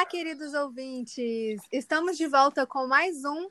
Olá, queridos ouvintes! Estamos de volta com mais um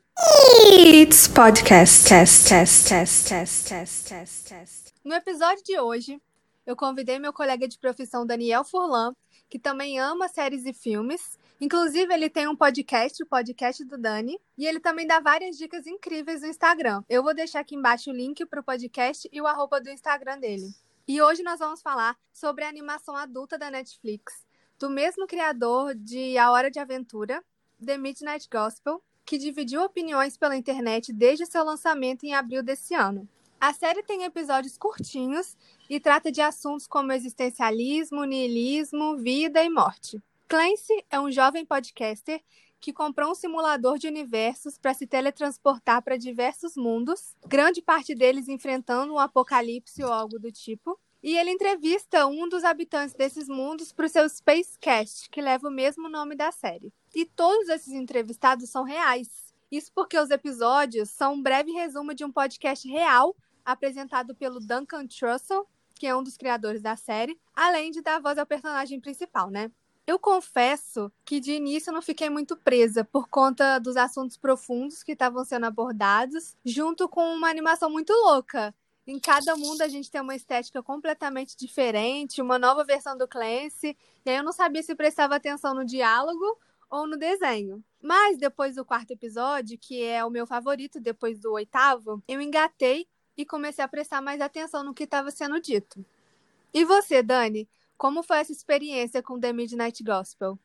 It's Podcast. Test, test, test, test, test, test, test. No episódio de hoje, eu convidei meu colega de profissão Daniel Furlan, que também ama séries e filmes. Inclusive, ele tem um podcast, o podcast do Dani, e ele também dá várias dicas incríveis no Instagram. Eu vou deixar aqui embaixo o link para o podcast e o arroba do Instagram dele. E hoje nós vamos falar sobre a animação adulta da Netflix, do mesmo criador de A Hora de Aventura, The Midnight Gospel, que dividiu opiniões pela internet desde seu lançamento em abril desse ano. A série tem episódios curtinhos e trata de assuntos como existencialismo, niilismo, vida e morte. Clancy é um jovem podcaster que comprou um simulador de universos para se teletransportar para diversos mundos, grande parte deles enfrentando um apocalipse ou algo do tipo. E ele entrevista um dos habitantes desses mundos para o seu Spacecast, que leva o mesmo nome da série. E todos esses entrevistados são reais. Isso porque os episódios são um breve resumo de um podcast real apresentado pelo Duncan Trussell, que é um dos criadores da série, além de dar voz ao personagem principal, né? Eu confesso que de início eu não fiquei muito presa por conta dos assuntos profundos que estavam sendo abordados, junto com uma animação muito louca. Em cada mundo a gente tem uma estética completamente diferente, uma nova versão do Clancy, e aí eu não sabia se prestava atenção no diálogo ou no desenho. Mas depois do quarto episódio, que é o meu favorito depois do oitavo, eu engatei e comecei a prestar mais atenção no que estava sendo dito. E você, Dani? Como foi essa experiência com The Midnight Gospel?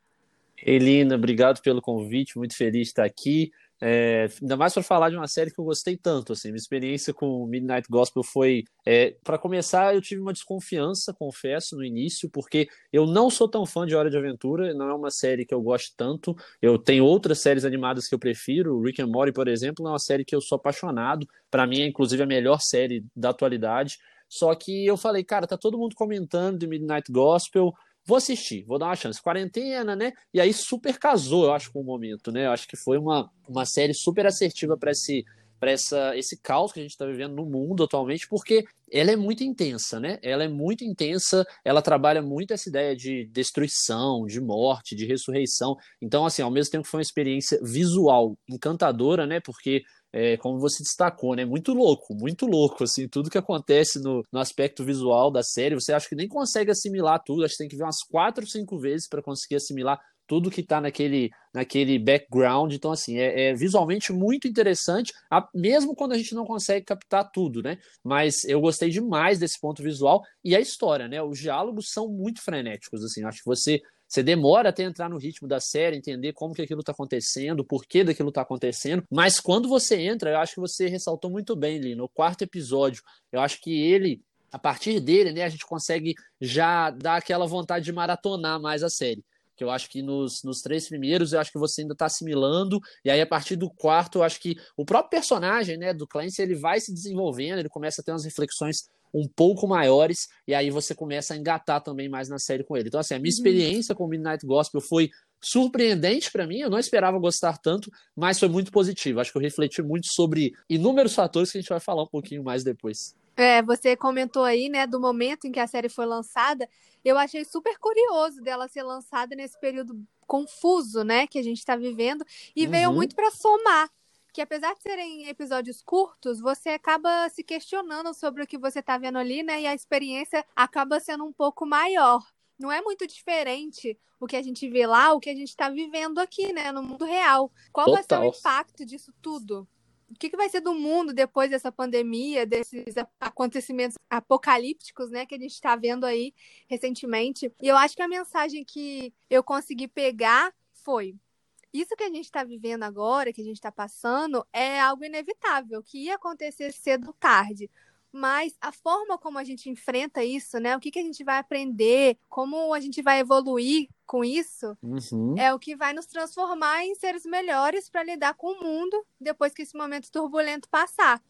Elina, obrigado pelo convite, muito feliz de estar aqui. É, ainda mais para falar de uma série que eu gostei tanto. Assim, minha experiência com Midnight Gospel foi. É, para começar, eu tive uma desconfiança, confesso, no início, porque eu não sou tão fã de Hora de Aventura, não é uma série que eu gosto tanto. Eu tenho outras séries animadas que eu prefiro. Rick and Morty, por exemplo, é uma série que eu sou apaixonado. Para mim, é inclusive a melhor série da atualidade. Só que eu falei, cara, tá todo mundo comentando de Midnight Gospel vou assistir, vou dar uma chance. Quarentena, né? E aí super casou, eu acho, com o momento, né? Eu acho que foi uma, uma série super assertiva para esse para essa esse caos que a gente está vivendo no mundo atualmente, porque ela é muito intensa, né? Ela é muito intensa, ela trabalha muito essa ideia de destruição, de morte, de ressurreição. Então, assim, ao mesmo tempo que foi uma experiência visual encantadora, né? Porque é, como você destacou, né? Muito louco, muito louco, assim, tudo que acontece no, no aspecto visual da série, você acha que nem consegue assimilar tudo, acho que tem que ver umas quatro, cinco vezes para conseguir assimilar tudo que está naquele, naquele background. Então, assim, é, é, visualmente muito interessante, mesmo quando a gente não consegue captar tudo, né? Mas eu gostei demais desse ponto visual e a história, né? Os diálogos são muito frenéticos, assim. Acho que você você demora até entrar no ritmo da série, entender como que aquilo está acontecendo, o porquê daquilo está acontecendo. Mas quando você entra, eu acho que você ressaltou muito bem, ali no quarto episódio. Eu acho que ele, a partir dele, né, a gente consegue já dar aquela vontade de maratonar mais a série que eu acho que nos, nos três primeiros eu acho que você ainda está assimilando, e aí a partir do quarto eu acho que o próprio personagem né, do Clancy ele vai se desenvolvendo, ele começa a ter umas reflexões um pouco maiores, e aí você começa a engatar também mais na série com ele. Então, assim, a minha uhum. experiência com Midnight Gospel foi surpreendente para mim, eu não esperava gostar tanto, mas foi muito positivo. Acho que eu refleti muito sobre inúmeros fatores que a gente vai falar um pouquinho mais depois. É, você comentou aí, né, do momento em que a série foi lançada. Eu achei super curioso dela ser lançada nesse período confuso, né, que a gente está vivendo, e uhum. veio muito para somar. Que apesar de serem episódios curtos, você acaba se questionando sobre o que você está vendo ali, né, e a experiência acaba sendo um pouco maior. Não é muito diferente o que a gente vê lá, o que a gente está vivendo aqui, né, no mundo real. Qual Total. vai ser o impacto disso tudo? o que, que vai ser do mundo depois dessa pandemia, desses acontecimentos apocalípticos, né, que a gente está vendo aí recentemente. E eu acho que a mensagem que eu consegui pegar foi: isso que a gente está vivendo agora, que a gente está passando, é algo inevitável, que ia acontecer cedo ou tarde mas a forma como a gente enfrenta isso, né? O que, que a gente vai aprender, como a gente vai evoluir com isso, uhum. é o que vai nos transformar em seres melhores para lidar com o mundo depois que esse momento turbulento passar.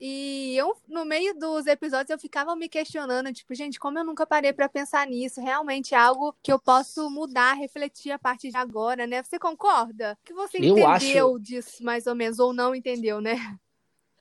E eu, no meio dos episódios, eu ficava me questionando, tipo, gente, como eu nunca parei para pensar nisso? Realmente é algo que eu posso mudar, refletir a partir de agora, né? Você concorda? Que você eu entendeu acho... disso, mais ou menos, ou não entendeu, né?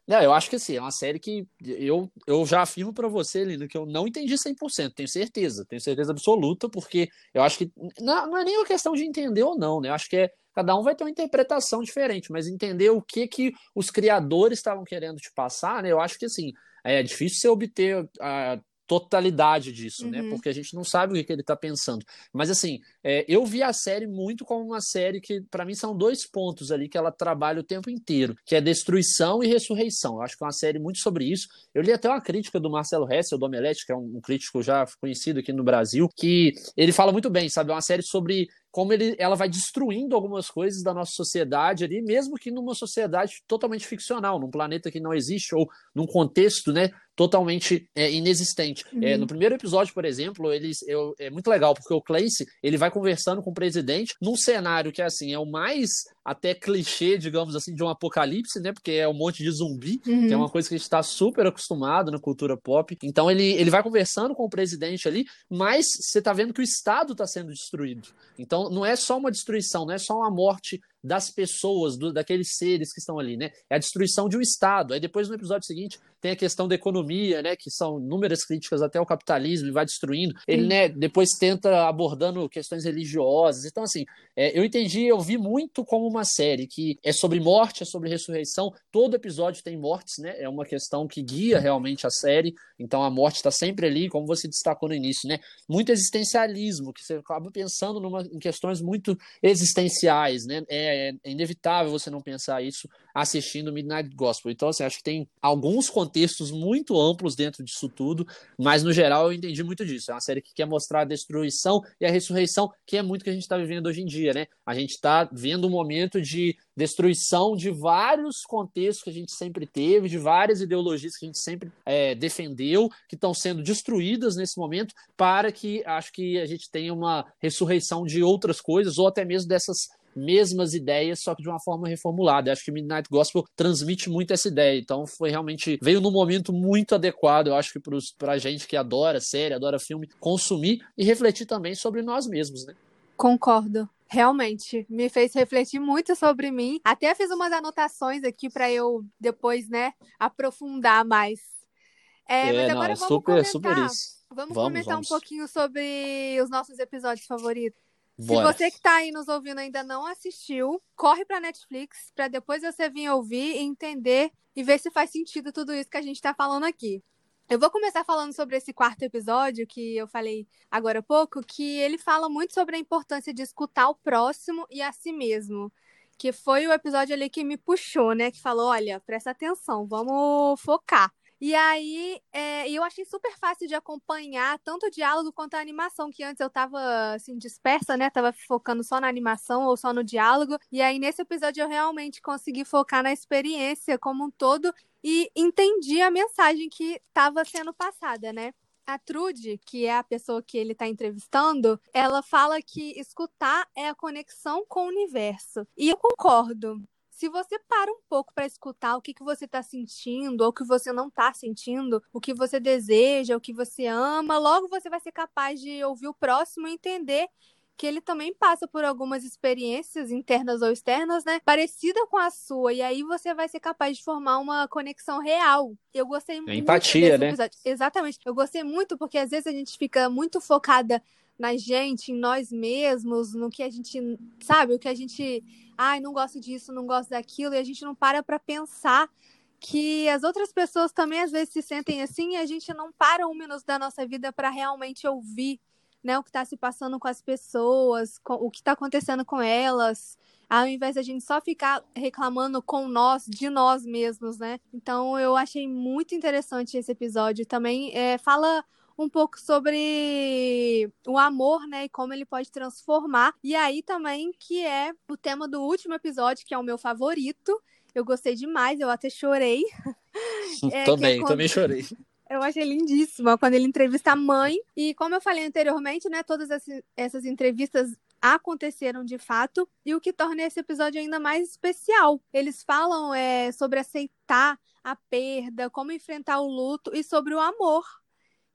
Não, eu acho que assim, é uma série que eu, eu já afirmo para você, Lino, que eu não entendi 100%, tenho certeza, tenho certeza absoluta, porque eu acho que não, não é nem uma questão de entender ou não, né? Eu acho que é cada um vai ter uma interpretação diferente, mas entender o que que os criadores estavam querendo te passar, né? Eu acho que assim, é difícil você obter a totalidade disso, né? uhum. né? Porque a gente não sabe o que, que ele está pensando. Mas assim, é, eu vi a série muito como uma série que, para mim, são dois pontos ali que ela trabalha o tempo inteiro, que é destruição e ressurreição. Eu acho que é uma série muito sobre isso. Eu li até uma crítica do Marcelo Hessel, do Omelete, que é um, um crítico já conhecido aqui no Brasil, que ele fala muito bem, sabe? É uma série sobre como ele, ela vai destruindo algumas coisas da nossa sociedade ali, mesmo que numa sociedade totalmente ficcional, num planeta que não existe ou num contexto, né, totalmente é, inexistente. É, uhum. É, no primeiro episódio, por exemplo, eles, eu, é muito legal porque o Clancy ele vai conversando com o presidente num cenário que é assim é o mais até clichê, digamos assim, de um apocalipse, né? Porque é um monte de zumbi, uhum. que é uma coisa que a gente está super acostumado na cultura pop. Então ele, ele vai conversando com o presidente ali, mas você tá vendo que o Estado está sendo destruído. Então não é só uma destruição, não é só uma morte das pessoas, do, daqueles seres que estão ali, né? É a destruição de um Estado. Aí depois no episódio seguinte tem a questão da economia, né? Que são inúmeras críticas até ao capitalismo e vai destruindo. Ele, né? Depois tenta abordando questões religiosas. Então assim, é, eu entendi, eu vi muito como uma série que é sobre morte, é sobre ressurreição. Todo episódio tem mortes, né? É uma questão que guia realmente a série. Então a morte está sempre ali, como você destacou no início, né? Muito existencialismo, que você acaba pensando numa, em questões muito existenciais, né? É, é, é, inevitável você não pensar isso assistindo Midnight Gospel. Então, assim, acho que tem alguns contextos muito amplos dentro disso tudo, mas no geral eu entendi muito disso. É uma série que quer mostrar a destruição e a ressurreição, que é muito que a gente está vivendo hoje em dia, né? A gente está vendo um momento de destruição de vários contextos que a gente sempre teve, de várias ideologias que a gente sempre é, defendeu, que estão sendo destruídas nesse momento, para que acho que a gente tenha uma ressurreição de outras coisas, ou até mesmo dessas mesmas ideias, só que de uma forma reformulada. Eu acho que Midnight Gospel transmite muito essa ideia. Então foi realmente veio num momento muito adequado, eu acho que para a gente que adora série, adora filme, consumir e refletir também sobre nós mesmos, né? Concordo. Realmente, me fez refletir muito sobre mim. Até fiz umas anotações aqui para eu depois, né, aprofundar mais. É, é mas agora não, vamos super, comentar, super isso. Vamos, vamos comentar vamos. um pouquinho sobre os nossos episódios favoritos. Bora. Se você que está aí nos ouvindo ainda não assistiu, corre para Netflix para depois você vir ouvir e entender e ver se faz sentido tudo isso que a gente está falando aqui. Eu vou começar falando sobre esse quarto episódio que eu falei agora há pouco, que ele fala muito sobre a importância de escutar o próximo e a si mesmo. Que foi o episódio ali que me puxou, né? Que falou: olha, presta atenção, vamos focar. E aí, é, eu achei super fácil de acompanhar tanto o diálogo quanto a animação, que antes eu tava, assim, dispersa, né? Tava focando só na animação ou só no diálogo. E aí, nesse episódio, eu realmente consegui focar na experiência como um todo e entendi a mensagem que estava sendo passada, né? A Trude, que é a pessoa que ele está entrevistando, ela fala que escutar é a conexão com o universo. E eu concordo se você para um pouco para escutar o que, que você está sentindo, ou o que você não está sentindo, o que você deseja, o que você ama, logo você vai ser capaz de ouvir o próximo e entender que ele também passa por algumas experiências internas ou externas, né, parecida com a sua, e aí você vai ser capaz de formar uma conexão real. Eu gostei muito empatia, né? Episódio. Exatamente. Eu gostei muito porque às vezes a gente fica muito focada na gente, em nós mesmos, no que a gente, sabe, o que a gente ai, não gosto disso, não gosto daquilo, e a gente não para para pensar que as outras pessoas também às vezes se sentem assim e a gente não para um minuto da nossa vida para realmente ouvir né, o que está se passando com as pessoas, com, o que está acontecendo com elas, ao invés de a gente só ficar reclamando com nós, de nós mesmos, né? Então eu achei muito interessante esse episódio. Também é, fala um pouco sobre o amor, né, e como ele pode transformar. E aí também que é o tema do último episódio, que é o meu favorito. Eu gostei demais, eu até chorei. é, também, é quando... também chorei. Eu achei lindíssima quando ele entrevista a mãe. E como eu falei anteriormente, né, todas essas entrevistas aconteceram de fato e o que torna esse episódio ainda mais especial. Eles falam é, sobre aceitar a perda, como enfrentar o luto e sobre o amor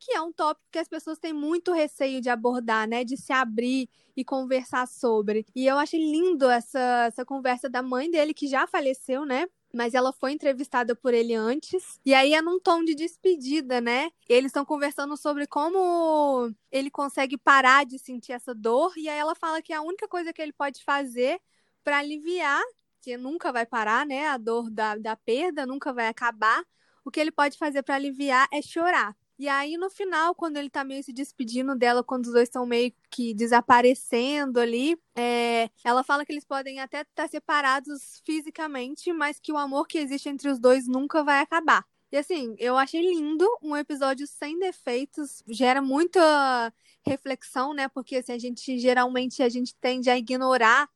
que é um tópico que as pessoas têm muito receio de abordar, né? De se abrir e conversar sobre. E eu achei lindo essa, essa conversa da mãe dele, que já faleceu, né? mas ela foi entrevistada por ele antes. E aí é num tom de despedida, né? Eles estão conversando sobre como ele consegue parar de sentir essa dor. E aí ela fala que a única coisa que ele pode fazer para aliviar, que nunca vai parar, né? A dor da, da perda nunca vai acabar. O que ele pode fazer para aliviar é chorar. E aí, no final, quando ele tá meio se despedindo dela, quando os dois estão meio que desaparecendo ali, é... ela fala que eles podem até estar tá separados fisicamente, mas que o amor que existe entre os dois nunca vai acabar. E assim, eu achei lindo, um episódio sem defeitos, gera muita reflexão, né? Porque assim, a gente geralmente a gente tende a ignorar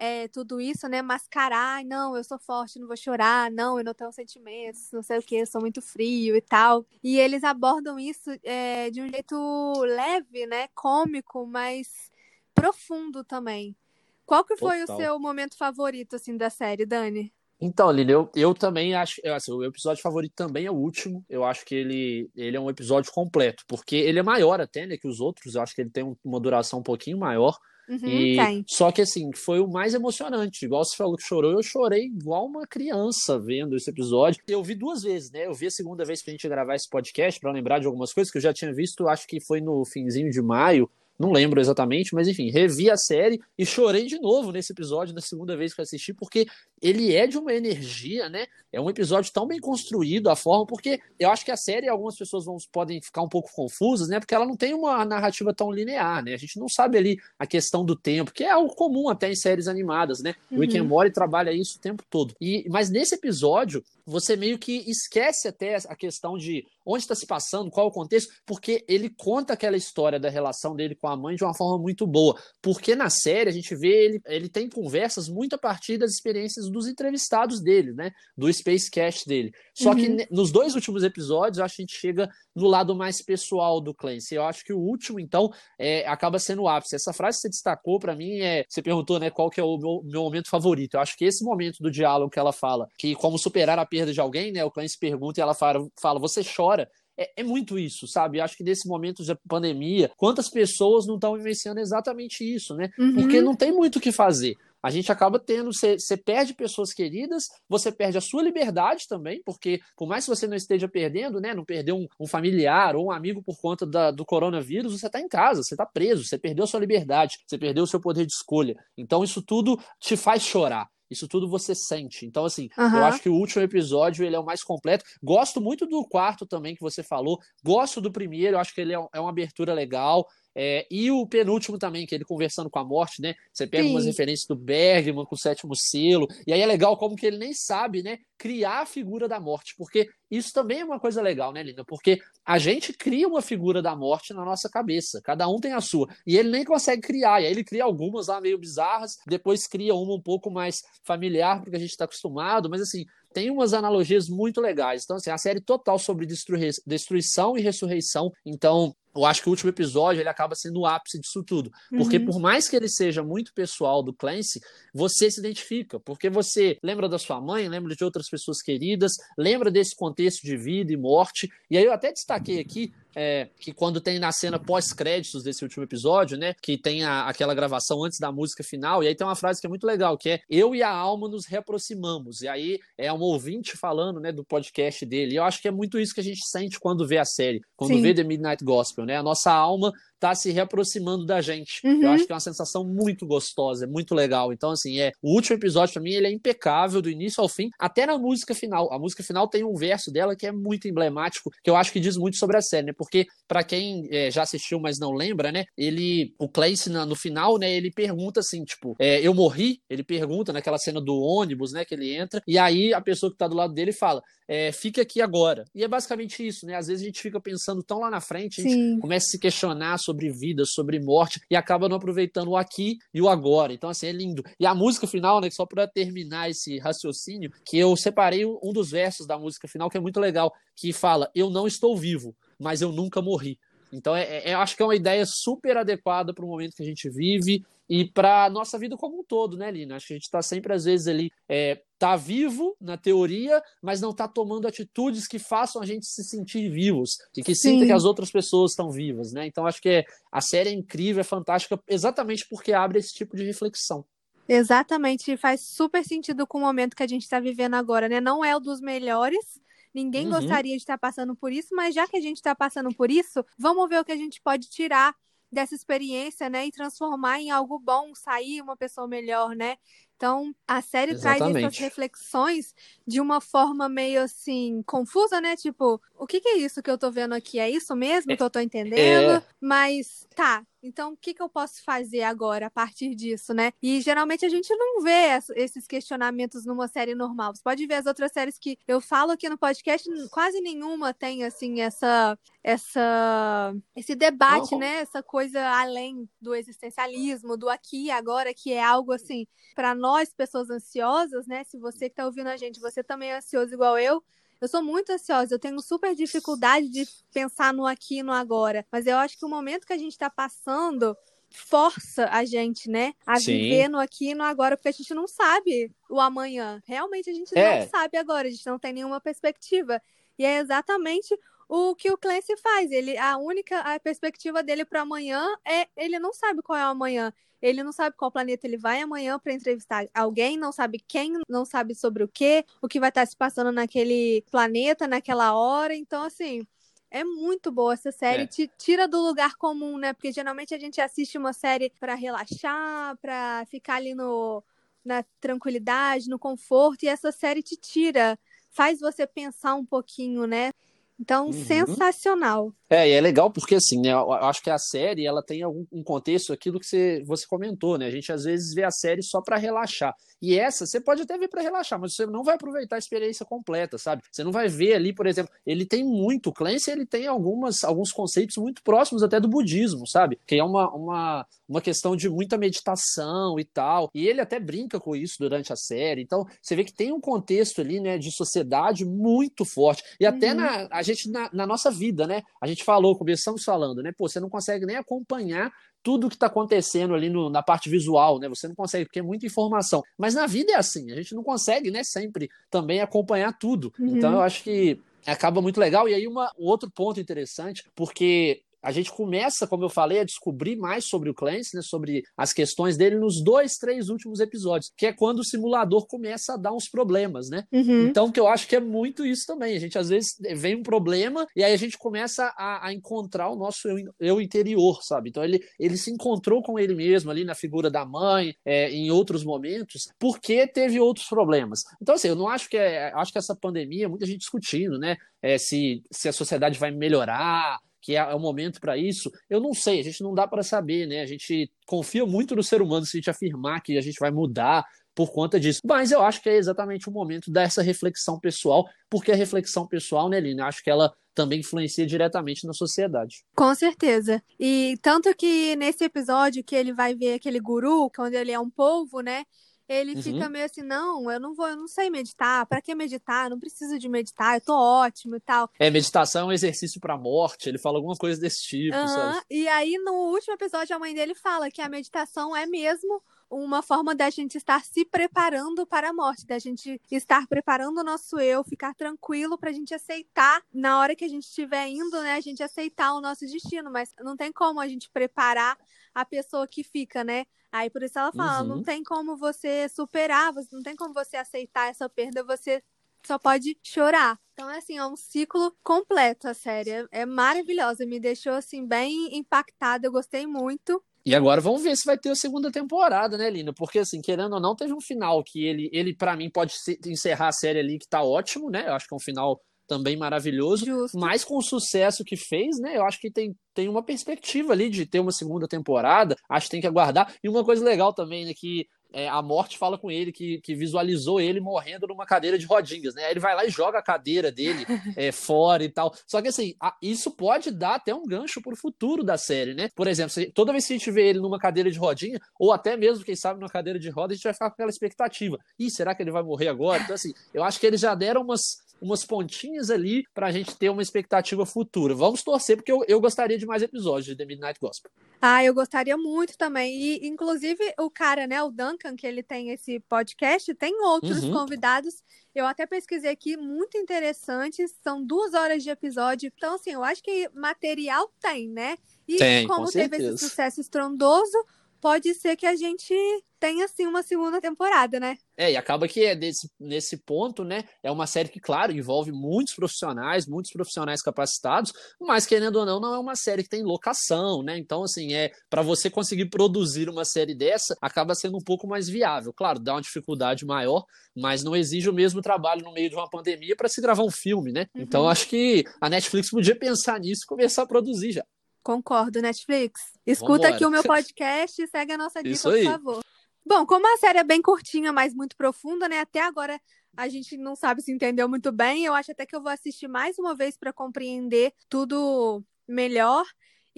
é, tudo isso, né? Mascarar, não, eu sou forte, não vou chorar, não, eu não tenho sentimentos, não sei o que, eu sou muito frio e tal. E eles abordam isso é, de um jeito leve, né? Cômico, mas profundo também. Qual que foi Total. o seu momento favorito, assim, da série, Dani? Então, Lili, eu, eu também acho. Assim, o episódio favorito também é o último. Eu acho que ele, ele é um episódio completo, porque ele é maior até, né, que os outros. Eu acho que ele tem uma duração um pouquinho maior. Uhum, e, Só que assim, foi o mais emocionante. Igual você falou que chorou, eu chorei igual uma criança vendo esse episódio. Eu vi duas vezes, né? Eu vi a segunda vez pra gente gravar esse podcast, para lembrar de algumas coisas que eu já tinha visto, acho que foi no finzinho de maio não lembro exatamente, mas enfim, revi a série e chorei de novo nesse episódio, na segunda vez que assisti, porque ele é de uma energia, né? É um episódio tão bem construído, a forma, porque eu acho que a série, algumas pessoas vão, podem ficar um pouco confusas, né? Porque ela não tem uma narrativa tão linear, né? A gente não sabe ali a questão do tempo, que é algo comum até em séries animadas, né? Uhum. O Rick and Morty trabalha isso o tempo todo. E, mas nesse episódio, você meio que esquece até a questão de onde está se passando, qual o contexto, porque ele conta aquela história da relação dele com a mãe de uma forma muito boa. Porque na série a gente vê ele, ele tem conversas muito a partir das experiências dos entrevistados dele, né? Do Spacecast dele. Só uhum. que nos dois últimos episódios, eu acho que a gente chega no lado mais pessoal do Clancy. Eu acho que o último, então, é, acaba sendo o ápice. Essa frase que você destacou, para mim, é. Você perguntou, né, qual que é o meu, meu momento favorito. Eu acho que esse momento do diálogo que ela fala, que como superar a perda de alguém, né? O Clancy pergunta e ela fala, fala você chora. É, é, muito isso, sabe? Acho que nesse momento de pandemia, quantas pessoas não estão vivenciando exatamente isso, né? Uhum. Porque não tem muito o que fazer a gente acaba tendo, você, você perde pessoas queridas, você perde a sua liberdade também, porque por mais que você não esteja perdendo, né, não perdeu um, um familiar ou um amigo por conta da, do coronavírus, você está em casa, você está preso, você perdeu a sua liberdade, você perdeu o seu poder de escolha. Então isso tudo te faz chorar. Isso tudo você sente. Então, assim, uhum. eu acho que o último episódio ele é o mais completo. Gosto muito do quarto também que você falou. Gosto do primeiro, eu acho que ele é, é uma abertura legal. É, e o penúltimo também, que ele conversando com a morte, né? Você pega Sim. umas referências do Bergman com o sétimo selo, e aí é legal como que ele nem sabe, né? Criar a figura da morte, porque isso também é uma coisa legal, né, Linda? Porque a gente cria uma figura da morte na nossa cabeça, cada um tem a sua, e ele nem consegue criar, e aí ele cria algumas lá meio bizarras, depois cria uma um pouco mais familiar, porque a gente está acostumado, mas assim, tem umas analogias muito legais. Então, assim, a série total sobre destruição e ressurreição. Então, eu acho que o último episódio ele acaba sendo o ápice disso tudo. Porque uhum. por mais que ele seja muito pessoal do Clancy, você se identifica. Porque você lembra da sua mãe, lembra de outras pessoas queridas, lembra desse contexto de vida e morte. E aí eu até destaquei aqui é, que quando tem na cena pós-créditos desse último episódio, né? Que tem a, aquela gravação antes da música final, e aí tem uma frase que é muito legal, que é eu e a alma nos reaproximamos. E aí é um ouvinte falando, né, do podcast dele. E eu acho que é muito isso que a gente sente quando vê a série, quando Sim. vê The Midnight Gospel, né? A nossa alma tá se reaproximando da gente. Uhum. Eu acho que é uma sensação muito gostosa, é muito legal. Então, assim, é o último episódio para mim ele é impecável do início ao fim, até na música final. A música final tem um verso dela que é muito emblemático, que eu acho que diz muito sobre a série, né? Porque para quem é, já assistiu, mas não lembra, né? Ele, o Clancy no final, né? Ele pergunta assim, tipo, é, eu morri? Ele pergunta naquela cena do ônibus, né? Que ele entra e aí a pessoa que tá do lado dele fala, é, fica aqui agora. E é basicamente isso, né? Às vezes a gente fica pensando tão lá na frente, a gente Sim. começa a se questionar sobre vida, sobre morte, e acaba não aproveitando o aqui e o agora. Então, assim, é lindo. E a música final, né? Só para terminar esse raciocínio, que eu separei um dos versos da música final, que é muito legal, que fala: Eu não estou vivo, mas eu nunca morri. Então, é, é, eu acho que é uma ideia super adequada para o momento que a gente vive e para a nossa vida como um todo, né, Lina? Acho que a gente está sempre, às vezes, ali, é, tá vivo na teoria, mas não está tomando atitudes que façam a gente se sentir vivos e que Sim. sinta que as outras pessoas estão vivas, né? Então, acho que é, a série é incrível, é fantástica, exatamente porque abre esse tipo de reflexão. Exatamente, faz super sentido com o momento que a gente está vivendo agora, né? Não é o dos melhores, ninguém Uhum. gostaria de estar passando por isso, mas já que a gente está passando por isso, vamos ver o que a gente pode tirar dessa experiência, né? E transformar em algo bom, sair uma pessoa melhor, né? Então, a série traz essas Exatamente. reflexões de uma forma meio assim, confusa, né? Tipo, o que que é isso que eu tô vendo aqui? É isso mesmo que eu tô entendendo? É. Mas tá, então o que que eu posso fazer agora a partir disso, né? E geralmente a gente não vê es- esses questionamentos numa série normal. Você pode ver as outras séries que eu falo aqui no podcast, quase nenhuma tem assim essa essa esse debate, né? Essa coisa além do existencialismo, do aqui e agora, que é algo assim, para nós pessoas ansiosas, né? Se você que tá ouvindo a gente, você também é ansioso igual eu, eu sou muito ansiosa, eu tenho super dificuldade de pensar no aqui e no agora. Mas eu acho que o momento que a gente está passando força a gente, né, a Sim. viver no aqui e no agora, porque a gente não sabe o amanhã. Realmente a gente É. não sabe agora, a gente não tem nenhuma perspectiva. E é exatamente o que o Clancy faz. Ele, a única a perspectiva dele para amanhã é ele não sabe qual é o amanhã. Ele não sabe qual planeta ele vai amanhã para entrevistar alguém, não sabe quem, não sabe sobre o que, o que vai estar se passando naquele planeta, naquela hora. Então, assim, é muito boa essa série. É. Te tira do lugar comum, né? Porque geralmente a gente assiste uma série para relaxar, para ficar ali no, na tranquilidade, no conforto, e essa série te tira, faz você pensar um pouquinho, né? Então, Uhum. sensacional. É, e é legal porque, assim, né, eu acho que a série, ela tem algum um contexto, aquilo que você, você comentou, né? A gente, às vezes, vê a série só para relaxar. E essa, você pode até ver para relaxar, mas você não vai aproveitar a experiência completa, sabe? Você não vai ver ali, por exemplo, ele tem muito, Clancy, ele tem algumas, alguns conceitos muito próximos até do budismo, sabe? Que é uma, uma, uma questão de muita meditação e tal. E ele até brinca com isso durante a série. Então, você vê que tem um contexto ali, né, de sociedade muito forte. E até Uhum. na, a gente, na, na nossa vida, né? A gente falou, começamos falando, né? Pô, você não consegue nem acompanhar tudo que está acontecendo ali no- na parte visual, né? Você não consegue, porque é muita informação. Mas na vida é assim, a gente não consegue, né, sempre também acompanhar tudo. Uhum. Então eu acho que acaba muito legal. E aí uma, um outro ponto interessante, porque a gente começa, como eu falei, a descobrir mais sobre o Clancy, né, sobre as questões dele nos dois, três últimos episódios, que é quando o simulador começa a dar uns problemas, né? Uhum. Então, que eu acho que é muito isso também. A gente, às vezes, vem um problema e aí a gente começa a, a encontrar o nosso eu, eu interior, sabe? Então, ele, ele se encontrou com ele mesmo ali na figura da mãe, é, em outros momentos, porque teve outros problemas. Então, assim, eu não acho que é. Acho que essa pandemia, muita gente discutindo, né? É, se, se a sociedade vai melhorar, que é, é o momento para isso. Eu não sei, a gente não dá para saber, né? A gente confia muito no ser humano se a gente afirmar que a gente vai mudar por conta disso. Mas eu acho que é exatamente o momento dessa reflexão pessoal, porque a reflexão pessoal, né, Lina, acho que ela também influencia diretamente na sociedade. Com certeza. E tanto que nesse episódio que ele vai ver aquele guru, quando ele é um polvo, né? Ele Uhum. fica meio assim, não, eu não vou, eu não sei meditar. Pra que meditar? Eu não preciso de meditar, eu tô ótimo e tal. É, meditação é um exercício para a morte, ele fala alguma coisa desse tipo, Aham. sabe? E aí, no último episódio, a mãe dele fala que a meditação é mesmo uma forma da gente estar se preparando para a morte, da gente estar preparando o nosso eu, ficar tranquilo pra gente aceitar na hora que a gente estiver indo, né, a gente aceitar o nosso destino, mas não tem como a gente preparar a pessoa que fica, né? Aí por isso ela fala, Uhum. não tem como você superar, você não tem como você aceitar essa perda, você só pode chorar. Então, é assim, é um ciclo completo a série. É- É maravilhosa, me deixou assim bem impactada, eu gostei muito. E agora vamos ver se vai ter a segunda temporada, né, Lina? Porque, assim, querendo ou não, teve um final que ele, ele para mim, pode encerrar a série ali, que tá ótimo, né? Eu acho que é um final também maravilhoso. Justo. Mas com o sucesso que fez, né? Eu acho que tem, tem uma perspectiva ali de ter uma segunda temporada. Acho que tem que aguardar. E uma coisa legal também, né? Que é, a morte fala com ele que, que visualizou ele morrendo numa cadeira de rodinhas, né? Aí ele vai lá e joga a cadeira dele é, fora e tal. Só que assim, a- isso pode dar até um gancho pro futuro da série, né? Por exemplo, se- toda vez que a gente vê ele numa cadeira de rodinha, ou até mesmo, quem sabe, numa cadeira de roda, a gente vai ficar com aquela expectativa. Ih, será que ele vai morrer agora? Então, assim, eu acho que eles já deram umas, umas pontinhas ali pra gente ter uma expectativa futura. Vamos torcer, porque eu, eu gostaria de mais episódios de The Midnight Gospel. Ah, eu gostaria muito também. E, inclusive, o cara, né, o Duncan, que ele tem esse podcast, tem outros Uhum. convidados. Eu até pesquisei aqui, muito interessantes. São duas horas de episódio. Então, assim, eu acho que material tem, né? E Tem, como com teve certeza. esse sucesso estrondoso, pode ser que a gente tenha assim uma segunda temporada, né? É, e acaba que é desse, nesse ponto, né? É uma série que, claro, envolve muitos profissionais, muitos profissionais capacitados, mas querendo ou não, não é uma série que tem locação, né? Então, assim, é para você conseguir produzir uma série dessa, acaba sendo um pouco mais viável. Claro, dá uma dificuldade maior, mas não exige o mesmo trabalho no meio de uma pandemia para se gravar um filme, né? Uhum. Então, acho que a Netflix podia pensar nisso e começar a produzir já. Concordo, Netflix. Escuta Vambora. aqui o meu podcast e segue a nossa dica, por favor. Bom, como a série é bem curtinha, mas muito profunda, né? Até agora a gente não sabe se entendeu muito bem. Eu acho até que eu vou assistir mais uma vez para compreender tudo melhor.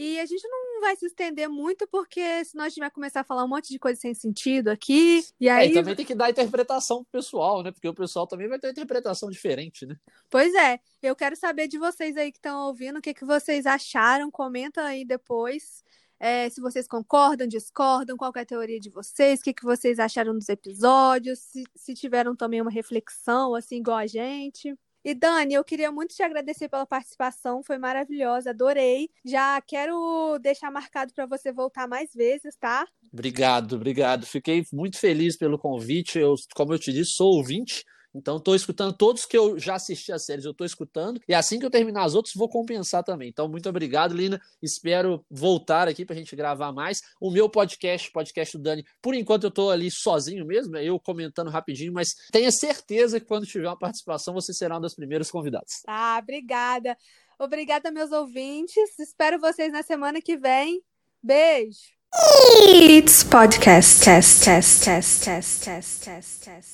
E a gente não vai se estender muito, porque senão a gente vai começar a falar um monte de coisa sem sentido aqui. E aí. É, e também tem que dar interpretação pro pessoal, né? Porque o pessoal também vai ter uma interpretação diferente, né? Pois é. Eu quero saber de vocês aí que estão ouvindo, o que, que vocês acharam. Comenta aí depois. É, se vocês concordam, discordam, qual é a teoria de vocês, o que, que vocês acharam dos episódios, se, se tiveram também uma reflexão, assim, igual a gente. E Dani, eu queria muito te agradecer pela participação, foi maravilhosa, adorei. Já quero deixar marcado para você voltar mais vezes, tá? Obrigado, obrigado. Fiquei muito feliz pelo convite. Eu, como eu te disse, sou ouvinte então, estou escutando todos que eu já assisti as séries, eu estou escutando. E assim que eu terminar as outras, vou compensar também. Então, muito obrigado, Lina. Espero voltar aqui para a gente gravar mais. O meu podcast, podcast do Dani, por enquanto eu estou ali sozinho mesmo, eu comentando rapidinho, mas tenha certeza que quando tiver uma participação, você será uma das primeiras convidadas. Ah, obrigada. Obrigada, meus ouvintes. Espero vocês na semana que vem. Beijo. It's podcast test test test test test test test.